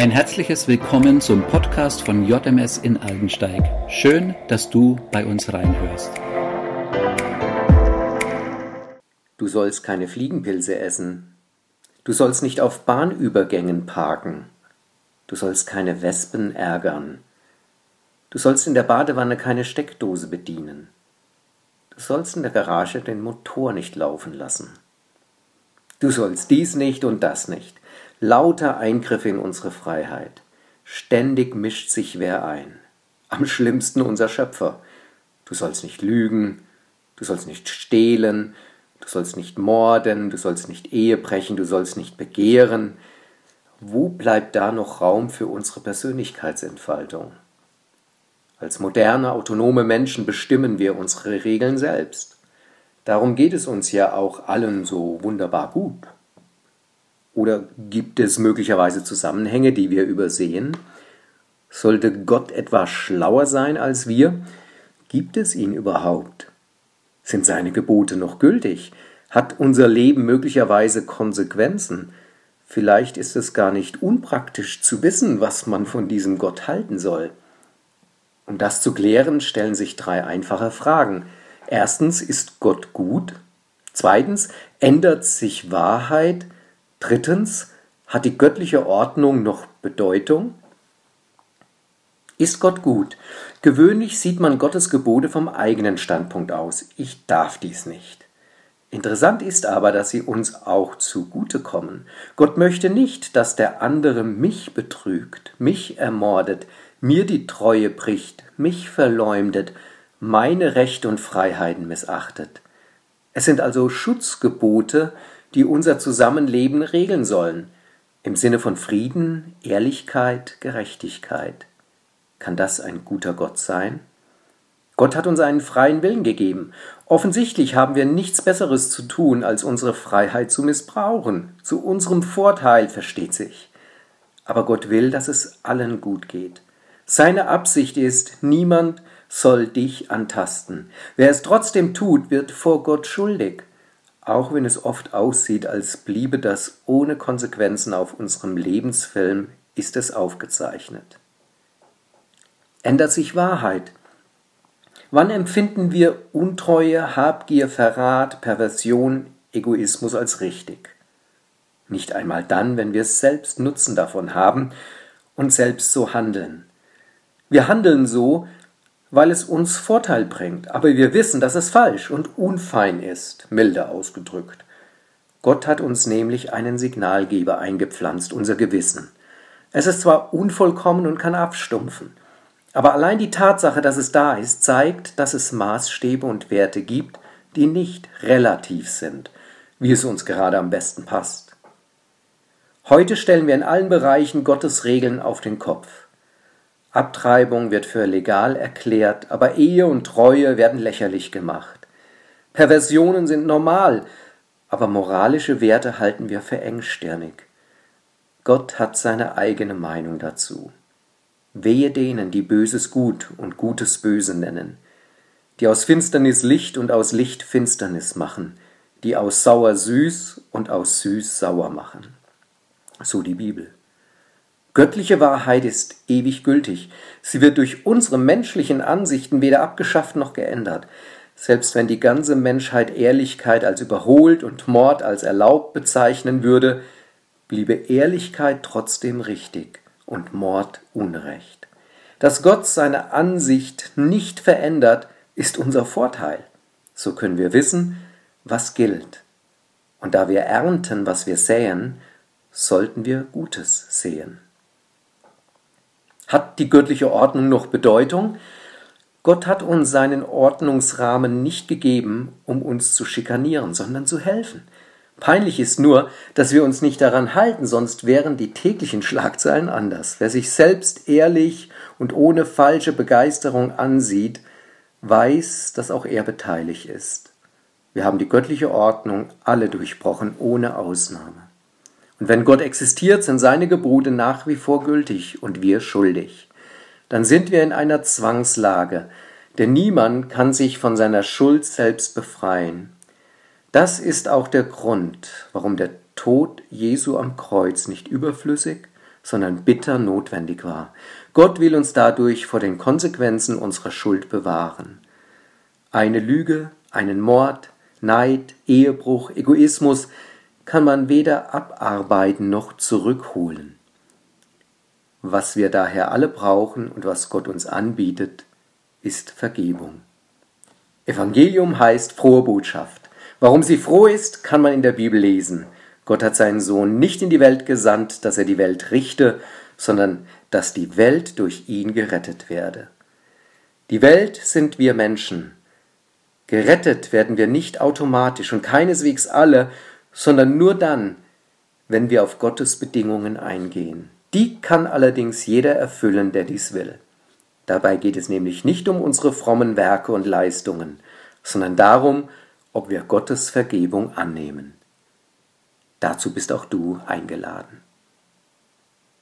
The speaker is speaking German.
Ein herzliches Willkommen zum Podcast von JMS in Aldensteig. Schön, dass du bei uns reinhörst. Du sollst keine Fliegenpilze essen. Du sollst nicht auf Bahnübergängen parken. Du sollst keine Wespen ärgern. Du sollst in der Badewanne keine Steckdose bedienen. Du sollst in der Garage den Motor nicht laufen lassen. Du sollst dies nicht und das nicht. Lauter Eingriffe in unsere Freiheit. Ständig mischt sich wer ein. Am schlimmsten unser Schöpfer. Du sollst nicht lügen, du sollst nicht stehlen, du sollst nicht morden, du sollst nicht Ehe brechen, du sollst nicht begehren. Wo bleibt da noch Raum für unsere Persönlichkeitsentfaltung? Als moderne, autonome Menschen bestimmen wir unsere Regeln selbst. Darum geht es uns ja auch allen so wunderbar gut. Oder gibt es möglicherweise Zusammenhänge, die wir übersehen? Sollte Gott etwa schlauer sein als wir? Gibt es ihn überhaupt? Sind seine Gebote noch gültig? Hat unser Leben möglicherweise Konsequenzen? Vielleicht ist es gar nicht unpraktisch zu wissen, was man von diesem Gott halten soll. Um das zu klären, stellen sich drei einfache Fragen. Erstens, ist Gott gut? Zweitens, ändert sich Wahrheit? Drittens, hat die göttliche Ordnung noch Bedeutung? Ist Gott gut? Gewöhnlich sieht man Gottes Gebote vom eigenen Standpunkt aus. Ich darf dies nicht. Interessant ist aber, dass sie uns auch zugutekommen. Gott möchte nicht, dass der andere mich betrügt, mich ermordet, mir die Treue bricht, mich verleumdet, meine Rechte und Freiheiten missachtet. Es sind also Schutzgebote, die unser Zusammenleben regeln sollen, im Sinne von Frieden, Ehrlichkeit, Gerechtigkeit. Kann das ein guter Gott sein? Gott hat uns einen freien Willen gegeben. Offensichtlich haben wir nichts Besseres zu tun, als unsere Freiheit zu missbrauchen. Zu unserem Vorteil, versteht sich. Aber Gott will, dass es allen gut geht. Seine Absicht ist, niemand soll dich antasten. Wer es trotzdem tut, wird vor Gott schuldig, auch wenn es oft aussieht, als bliebe das ohne Konsequenzen auf unserem Lebensfilm, ist es aufgezeichnet. Ändert sich Wahrheit? Wann empfinden wir Untreue, Habgier, Verrat, Perversion, Egoismus als richtig? Nicht einmal dann, wenn wir selbst Nutzen davon haben und selbst so handeln. Wir handeln so, weil es uns Vorteil bringt, aber wir wissen, dass es falsch und unfein ist, milde ausgedrückt. Gott hat uns nämlich einen Signalgeber eingepflanzt, unser Gewissen. Es ist zwar unvollkommen und kann abstumpfen, aber allein die Tatsache, dass es da ist, zeigt, dass es Maßstäbe und Werte gibt, die nicht relativ sind, wie es uns gerade am besten passt. Heute stellen wir in allen Bereichen Gottes Regeln auf den Kopf. Abtreibung wird für legal erklärt, aber Ehe und Treue werden lächerlich gemacht. Perversionen sind normal, aber moralische Werte halten wir für engstirnig. Gott hat seine eigene Meinung dazu. Wehe denen, die Böses gut und Gutes böse nennen, die aus Finsternis Licht und aus Licht Finsternis machen, die aus sauer süß und aus süß sauer machen. So die Bibel. Göttliche Wahrheit ist ewig gültig. Sie wird durch unsere menschlichen Ansichten weder abgeschafft noch geändert. Selbst wenn die ganze Menschheit Ehrlichkeit als überholt und Mord als erlaubt bezeichnen würde, bliebe Ehrlichkeit trotzdem richtig und Mord Unrecht. Dass Gott seine Ansicht nicht verändert, ist unser Vorteil. So können wir wissen, was gilt. Und da wir ernten, was wir säen, sollten wir Gutes sehen. Hat die göttliche Ordnung noch Bedeutung? Gott hat uns seinen Ordnungsrahmen nicht gegeben, um uns zu schikanieren, sondern zu helfen. Peinlich ist nur, dass wir uns nicht daran halten, sonst wären die täglichen Schlagzeilen anders. Wer sich selbst ehrlich und ohne falsche Begeisterung ansieht, weiß, dass auch er beteiligt ist. Wir haben die göttliche Ordnung alle durchbrochen, ohne Ausnahme. Und wenn Gott existiert, sind seine Gebote nach wie vor gültig und wir schuldig. Dann sind wir in einer Zwangslage, denn niemand kann sich von seiner Schuld selbst befreien. Das ist auch der Grund, warum der Tod Jesu am Kreuz nicht überflüssig, sondern bitter notwendig war. Gott will uns dadurch vor den Konsequenzen unserer Schuld bewahren. Eine Lüge, einen Mord, Neid, Ehebruch, Egoismus kann man weder abarbeiten noch zurückholen. Was wir daher alle brauchen und was Gott uns anbietet, ist Vergebung. Evangelium heißt frohe Botschaft. Warum sie froh ist, kann man in der Bibel lesen. Gott hat seinen Sohn nicht in die Welt gesandt, dass er die Welt richte, sondern dass die Welt durch ihn gerettet werde. Die Welt sind wir Menschen. Gerettet werden wir nicht automatisch und keineswegs alle, sondern nur dann, wenn wir auf Gottes Bedingungen eingehen. Die kann allerdings jeder erfüllen, der dies will. Dabei geht es nämlich nicht um unsere frommen Werke und Leistungen, sondern darum, ob wir Gottes Vergebung annehmen. Dazu bist auch du eingeladen.